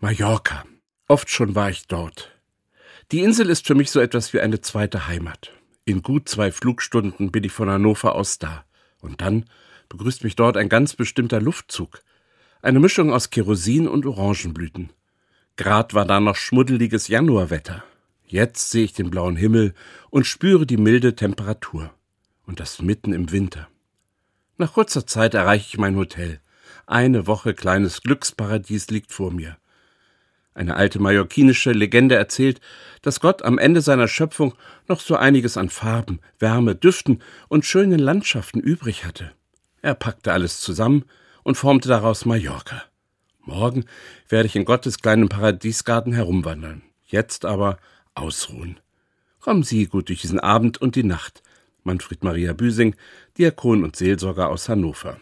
Mallorca. Oft schon war ich dort. Die Insel ist für mich so etwas wie eine zweite Heimat. In gut zwei Flugstunden bin ich von Hannover aus da. Und dann begrüßt mich dort ein ganz bestimmter Luftzug. Eine Mischung aus Kerosin und Orangenblüten. Grad war da noch schmuddeliges Januarwetter. Jetzt sehe ich den blauen Himmel und spüre die milde Temperatur. Und das mitten im Winter. Nach kurzer Zeit erreiche ich mein Hotel. Eine Woche kleines Glücksparadies liegt vor mir. Eine alte mallorquinische Legende erzählt, dass Gott am Ende seiner Schöpfung noch so einiges an Farben, Wärme, Düften und schönen Landschaften übrig hatte. Er packte alles zusammen und formte daraus Mallorca. Morgen werde ich in Gottes kleinen Paradiesgarten herumwandern. Jetzt aber ausruhen. Kommen Sie gut durch diesen Abend und die Nacht. Manfred Maria Büsing, Diakon und Seelsorger aus Hannover.